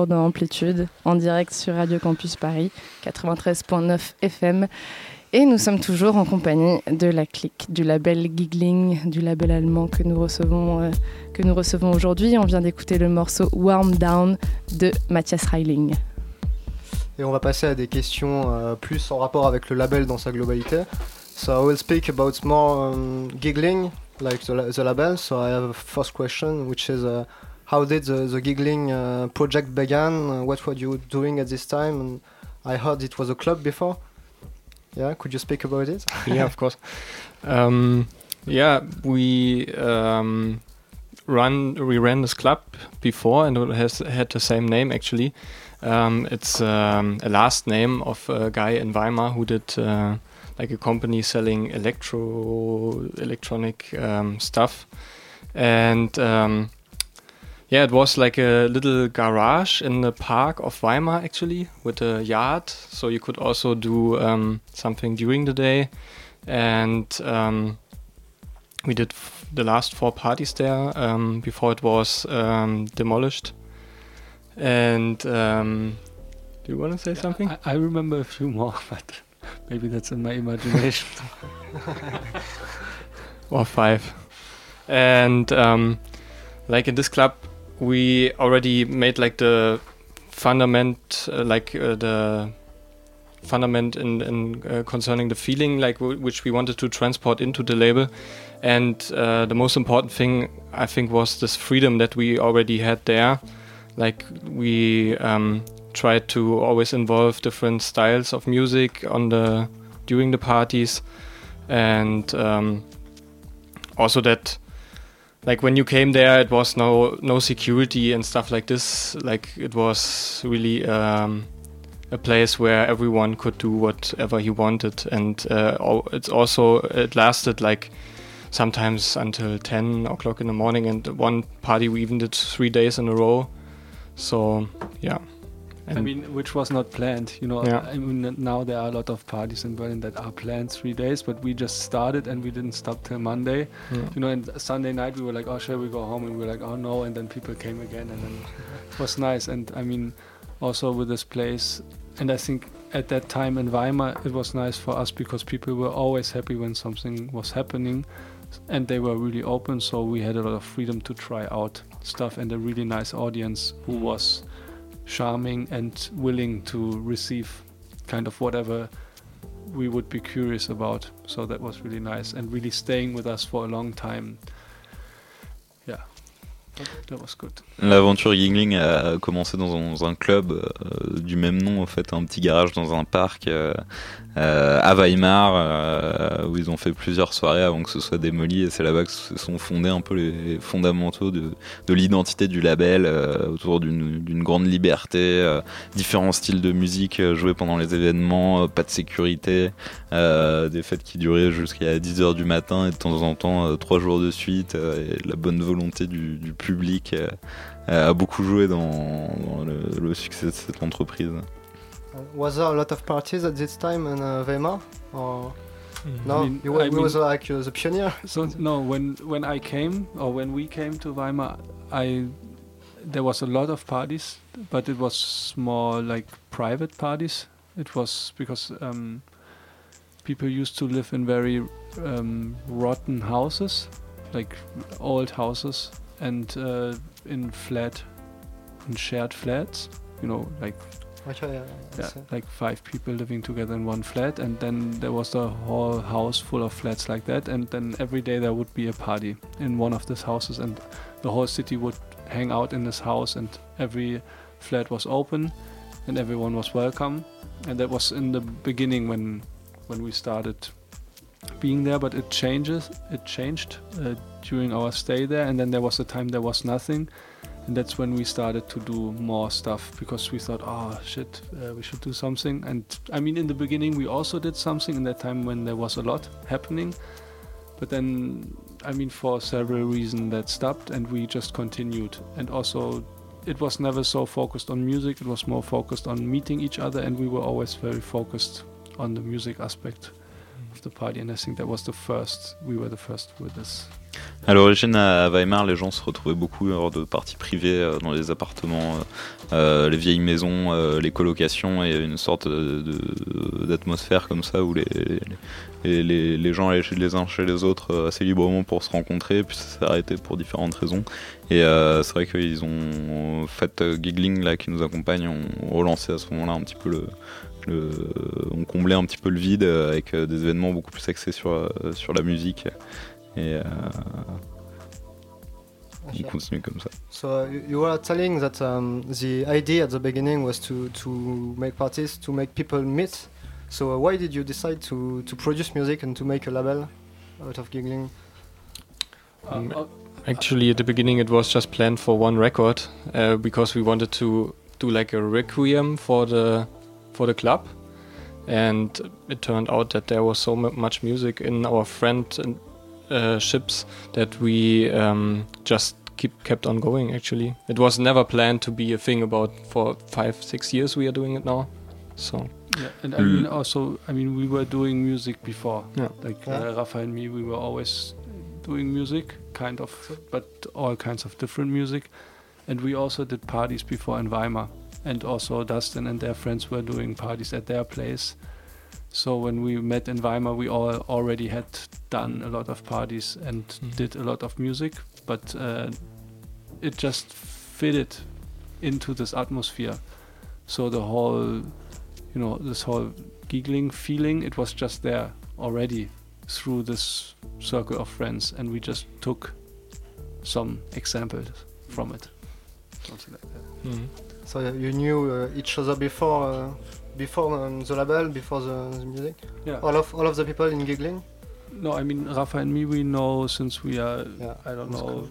Toujours dans Amplitude, en direct sur Radio Campus Paris, 93.9 FM. Et nous sommes toujours en compagnie de la clique du label Giggling, du label allemand que nous recevons, euh, que nous recevons aujourd'hui. On vient d'écouter le morceau Warm Down de Matthias Reiling. Et on va passer à des questions euh, plus en rapport avec le label dans sa globalité. So I will speak about more um, giggling, like the, the label. So I have a first question, which is uh, how did the, the Giegling uh, project begin? Uh, what were you doing at this time? And I heard it was a club before. Yeah, could you speak about it? yeah, of course. Um, yeah, we um, run we ran this club before, and it has had the same name actually. Um, it's um, a last name of a guy in Weimar who did uh, like a company selling electro electronic um, stuff, and um, yeah, it was like a little garage in the park of Weimar actually with a yard, so you could also do um, something during the day, and um, we did the last four parties there um, before it was um, demolished. And um, do you want to say something? I, I remember a few more, but maybe that's in my imagination. or five. And um, like in this club, we already made like the fundament, uh, like uh, the fundament in, in uh, concerning the feeling, like which we wanted to transport into the label. And uh, the most important thing, I think, was this freedom that we already had there. Like we um, tried to always involve different styles of music on the during the parties, and um, also that like when you came there it was no no security and stuff like this. Like it was really um, a place where everyone could do whatever he wanted. And uh, it's also it lasted like sometimes until 10 o'clock in the morning. And one party we even did three days in a row. So yeah I mean, which was not planned. You know, Yeah. I mean, now there are a lot of parties in Berlin that are planned three days, but we just started and we didn't stop till Monday. Yeah. You know, and Sunday night we were like, oh, shall we go home? And we were like, oh no, and then people came again, and then it was nice. And I mean, also with this place, and I think at that time in Weimar it was nice for us because people were always happy when something was happening, and they were really open. So we had a lot of freedom to try out stuff, and a really nice audience who mm-hmm. was charming and willing to receive kind of whatever we would be curious about. So that was really nice and really staying with us for a long time. Yeah, that, was good. L'aventure Giegling a commencé dans un, club euh, du même nom, en fait, un petit garage dans un parc euh, à Weimar, euh, où ils ont fait plusieurs soirées avant que ce soit démoli, et c'est là-bas que se sont fondés un peu les fondamentaux de, de l'identité du label, euh, autour d'une grande liberté, euh, différents styles de musique euh, joués pendant les événements, euh, pas de sécurité, euh, des fêtes qui duraient jusqu'à 10h du matin et de temps en temps euh, trois jours de suite, euh, et la bonne volonté du, du public. euh, euh, a beaucoup joué dans, dans le, le succès de cette entreprise. Uh, was there a lot of parties at this time in uh, Weimar? Or no, I mean- you, were, I mean- was like uh, the pioneer. So no, when when I came or when we came to Weimar, I there was a lot of parties, but it was more like private parties. It was because um, people used to live in very um, rotten houses, like old houses, and uh, in flat, in shared flats. You know, like yeah, yeah, that's it. like five people living together in one flat, and then there was the whole house full of flats like that, and then every day there would be a party in one of these houses, and the whole city would hang out in this house, and every flat was open, and everyone was welcome, and that was in the beginning when when we started being there, but it changes, it changed uh, during our stay there, and then there was a time there was nothing, and that's when we started to do more stuff because we thought oh shit uh, we should do something. And i mean in the beginning we also did something in that time when there was a lot happening. But then i mean for several reasons that stopped and we just continued. And also it was never so focused on music. It was more focused on meeting each other. And we were always very focused on the music aspect of the party. And i think that was the first we were the first with this À l'origine, à Weimar, les gens se retrouvaient beaucoup lors de parties privées euh, dans les appartements, euh, euh, les vieilles maisons, les colocations, et une sorte d'atmosphère comme ça où les, les, gens allaient les uns chez les autres assez librement pour se rencontrer, puis ça s'est arrêté pour différentes raisons. Et c'est vrai qu'ils ont fait Giggling là qui nous accompagne, ont relancé à ce moment-là un petit peu le, le on comblait un petit peu le vide avec des événements beaucoup plus axés sur sur la musique et euh, on continue comme ça. So uh, you- you were telling that um, the idea at the beginning was to, to make parties, to make people meet. So uh, why did you decide to, to produce music and to make a label out of Giegling? Um, Actually, at the beginning, it was just planned for one record uh, because we wanted to do like a requiem for the for the club, and it turned out that there was so mu- much music in our friendships that we um, just keep kept on going. Actually, it was never planned to be a thing about for five six years. We are doing it now, so Yeah, and I Mm. mean also, I mean we were doing music before. Yeah. Like Yeah. Uh, Rafa and me, we were always doing music, kind of, but all kinds of different music. And we also did parties before in Weimar, and also Dustin and their friends were doing parties at their place. So when we met in Weimar, we all already had done a lot of parties and Mhm. did a lot of music, but uh, it just fitted into this atmosphere. So the whole, you know, this whole Giegling feeling, it was just there already through this circle of friends, and we just took some examples from it. Something like that. mm. So you knew uh, each other before uh, before um, the label, before the, the music. Yeah. All of all of the people in Giegling. No, I mean Rafa and me, we know since we are, Yeah, I don't that's know, cool.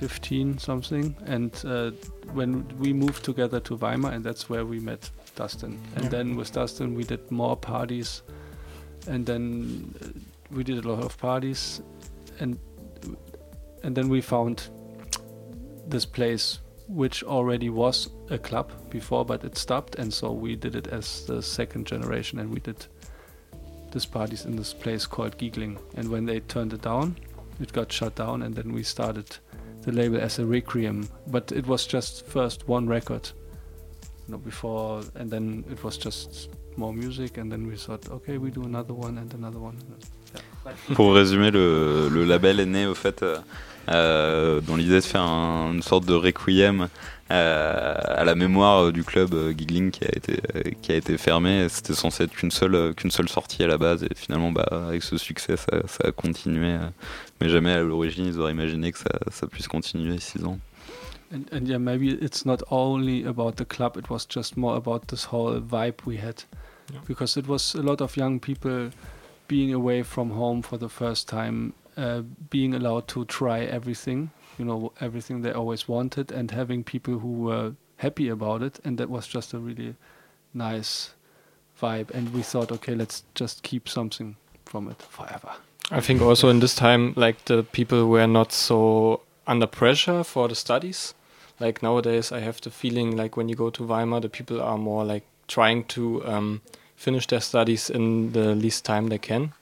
15 something, and uh, when we moved together to Weimar, and that's where we met Dustin. And Yeah. then with Dustin, we did more parties, and then uh, we did a lot of parties, and and then we found this place which already was a club before, but it stopped, and so we did it as the second generation, and we did these parties in this place called Giegling. And when they turned it down, it got shut down, and then we started the label as a requiem. But it was just first one record, you know, before, and then it was just more music, and then we thought, okay, we do another one and another one. Pour résumer, le, le label est né au fait euh, euh, dans l'idée de faire un- une sorte de requiem euh, à la mémoire du club euh, Giggling qui a été euh, qui a été fermé. C'était censé être qu'une seule euh, qu'une seule sortie à la base et finalement bah, avec ce succès ça, ça a continué. euh, mais jamais à l'origine ils auraient imaginé que ça, ça puisse continuer six ans. And, and yeah, maybe it's not only about the club, it was just more about this whole vibe we had. Yeah. Because it was a lot of young people being away from home for the first time, uh, being allowed to try everything, you know, everything they always wanted, and having people who were happy about it. And that was just a really nice vibe. And we thought, okay, let's just keep something from it forever. I think also in this time, like the people were not so under pressure for the studies. Like nowadays, I have the feeling like when you go to Weimar, the people are more like trying to um, finish their studies in the least time they can.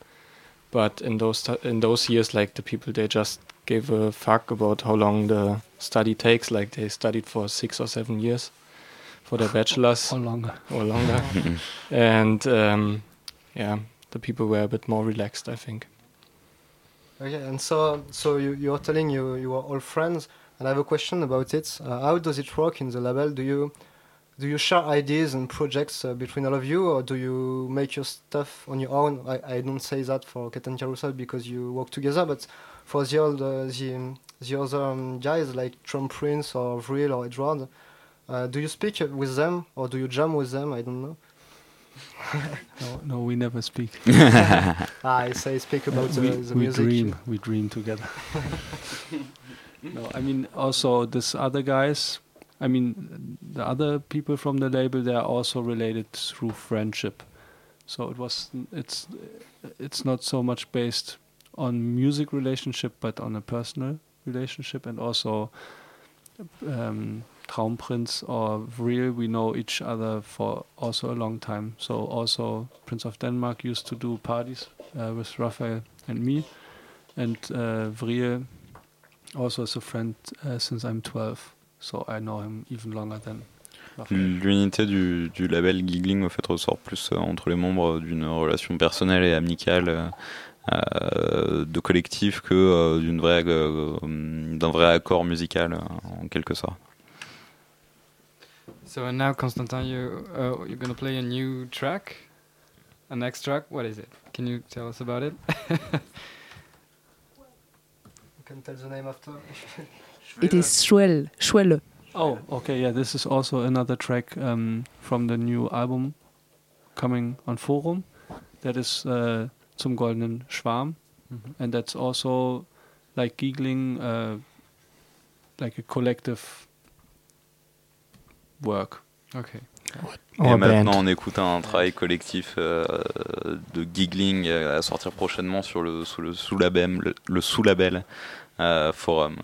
But in those stu- in those years, like the people, they just gave a fuck about how long the study takes. Like they studied for six or seven years for their bachelors Or longer. or longer, and um, yeah, the people were a bit more relaxed, I think. Okay, and so so you you're telling you you are all friends, and I have a question about it. Uh, how does it work in the label? Do you do you share ideas and projects uh, between all of you, or do you make your stuff on your own? I, I don't say that for Kettenkarussell because you work together, but for the old uh, the the other um, guys like Traumprinz or Vril or Edward, uh, do you speak with them or do you jam with them? I don't know. No, no, we never speak. Ah, I say speak about the, we, the we music. dream we dream together no i mean also this other guys i mean the other people from the label they are also related through friendship. So it was it's it's not so much based on music relationship but on a personal relationship and also um, Traumprinz or Vril, we know each other for also a long time. So also Prince of Denmark used to do parties uh, with Raphael and me, and uh, Vril also is a friend uh, since I'm 12, so I know him even longer than. L'unité du, du label Giggling au fait ressort plus euh, entre les membres d'une relation personnelle et amicale euh, euh, de collectif que euh, d'une vraie euh, d'un vrai accord musical euh, en quelque sorte. So and now, Constantin, you uh, you're gonna play a new track, a next track? What is it? Can you tell us about it? Can tell the name after. It is Schwell. Schwelle. Oh, okay, yeah, this is also another track um, from the new album coming on Forum. That is uh, Zum Goldenen Schwarm, and that's also like giggling, uh, like a collective work. okay. Et maintenant, band. on écoute un travail collectif euh, de giggling euh, à sortir prochainement sur le sous le sous label le, le sous label euh, Forum.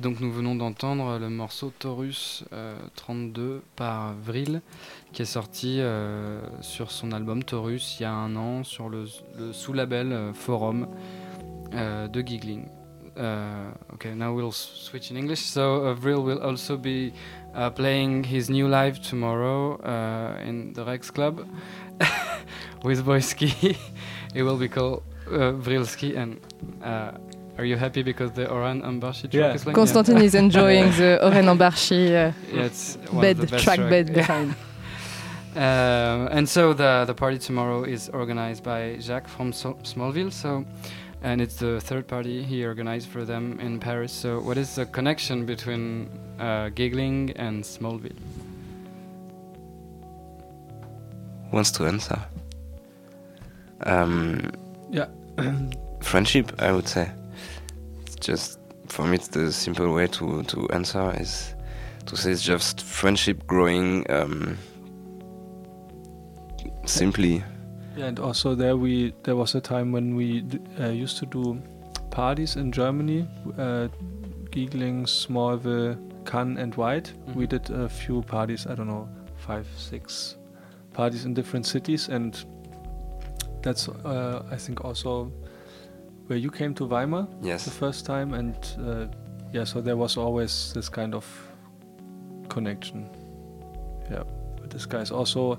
Et donc nous venons d'entendre le morceau Taurus euh, 32 par Vril, qui est sorti euh, sur son album Taurus il y a un an sur le, sous-label euh, Forum euh, de Giggling. Uh, okay, now we'll switch in English. So uh, will also be uh, playing his new live tomorrow uh, in the Rex Club with Boyski. it will be called uh, Vrilski. And uh, are you happy because the Oren Ambarchi track Yeah. is playing? Constantine is enjoying the Oren Ambarchi uh, Yeah, it's one of the bed, track track. bed behind. Um, and so the the party tomorrow is organized by Jacques from so- Smallville. So, and it's the third party he organized for them in Paris. So, what is the connection between uh, Giegling and Smallville? Wants to answer? Um, Yeah. friendship, I would say. Just for me, it's the simple way to to answer is to say it's just friendship growing um, simply. Yeah, and also there we there was a time when we uh, used to do parties in Germany, uh, Giegling, Smallville, Kann, and White. We Mhm. did a few parties. I don't know, five, six parties in different cities, and that's uh, I think also where you came to Weimar Yes. the first time, and uh, yeah, so there was always this kind of connection. Yeah, with this guys. Also,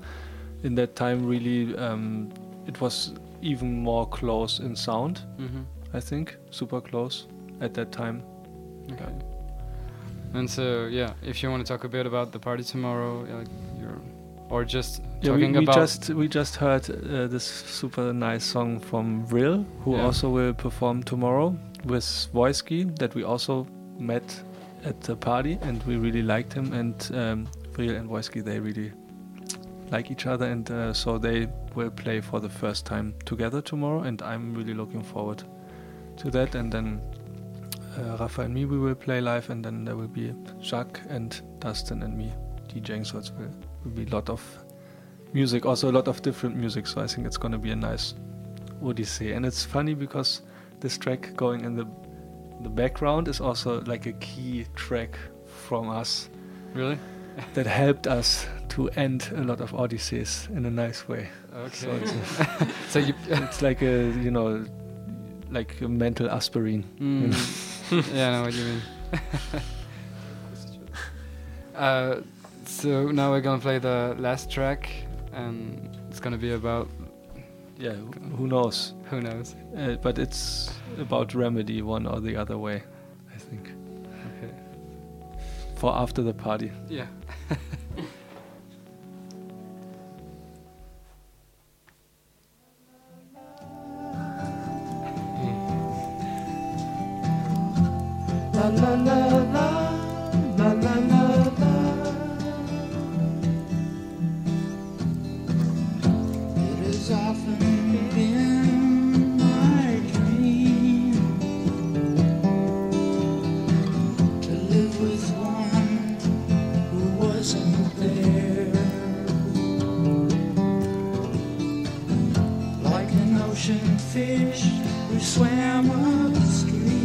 in that time, really, um, it was even more close in sound. Mm-hmm. I think super close at that time. Okay. And so, yeah, if you want to talk a bit about the party tomorrow, like you're, or just Yeah, we, talking we about just we just heard uh, this super nice song from Vril, who Yeah. also will perform tomorrow with Wojski, that we also met at the party, and we really liked him. And um, Vril and Wojski, they really like each other, and uh, so they will play for the first time together tomorrow. And I'm really looking forward to that. And then uh, Rafa and me, we will play live, and then there will be Jacques and Dustin and me DJing. So will, will be a lot of music, also a lot of different music. So I think it's going to be a nice odyssey. And it's funny because this track going in the the background is also like a key track from us really. that helped us to end a lot of odysseys in a nice way. So Okay. it's, so you. it's like a you know like a mental aspirin. Mm. yeah, I know what you mean. uh, so now we're gonna play the last track, and it's gonna be about Yeah, who knows? who knows. Uh, but it's about remedy one or the other way, I think. Okay. For after the party. Yeah. It ocean fish who swam upstream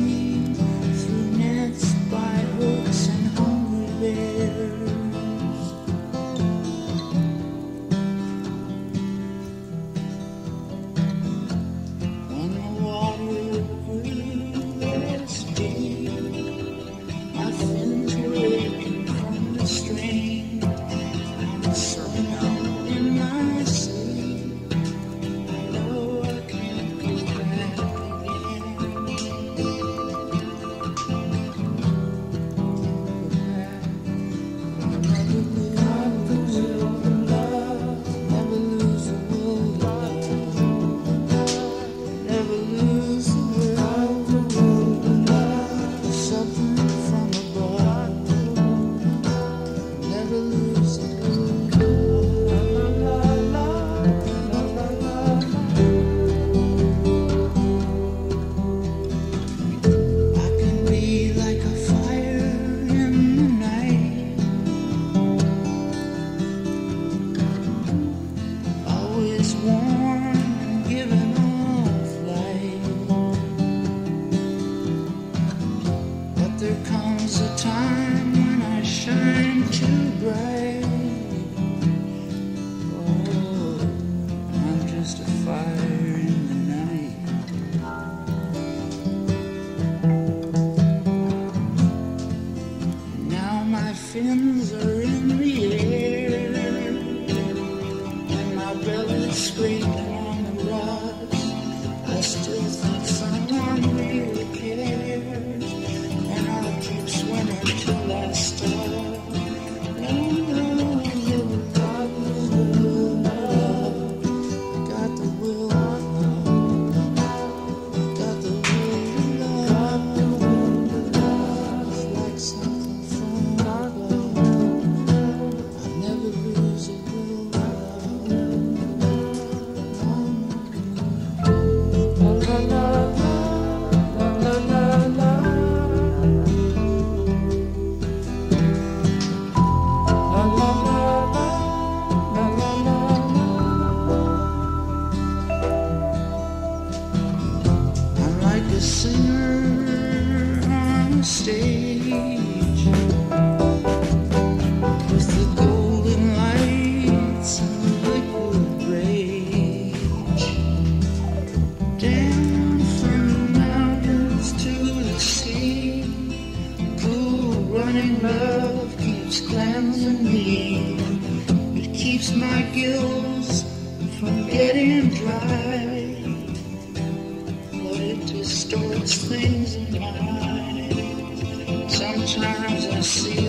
in me. It keeps my gills from getting dry, but it distorts things in my eyes. Sometimes I see.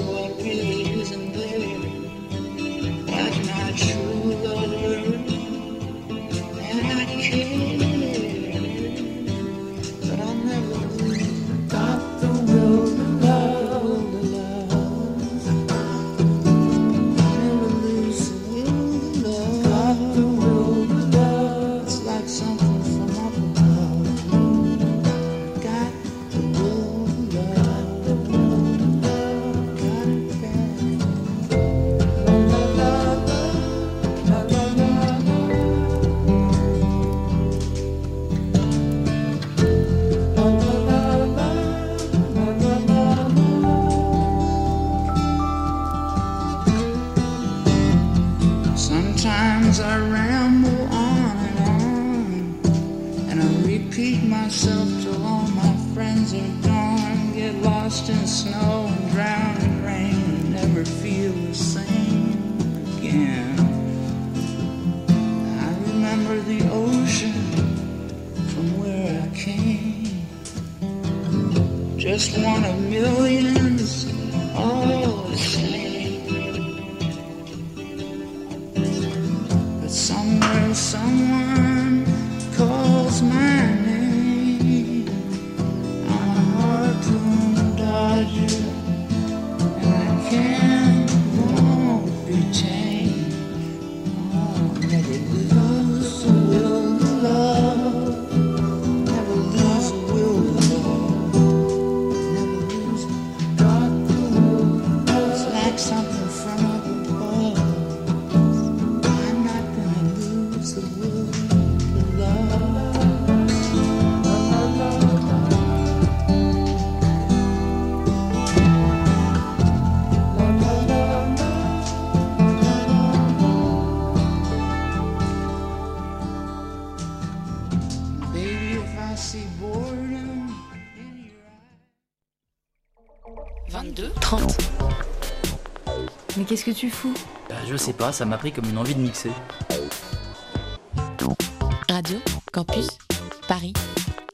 qu'est-ce que tu fous bah, je sais pas, ça m'a pris comme une envie de mixer. Radio Campus Paris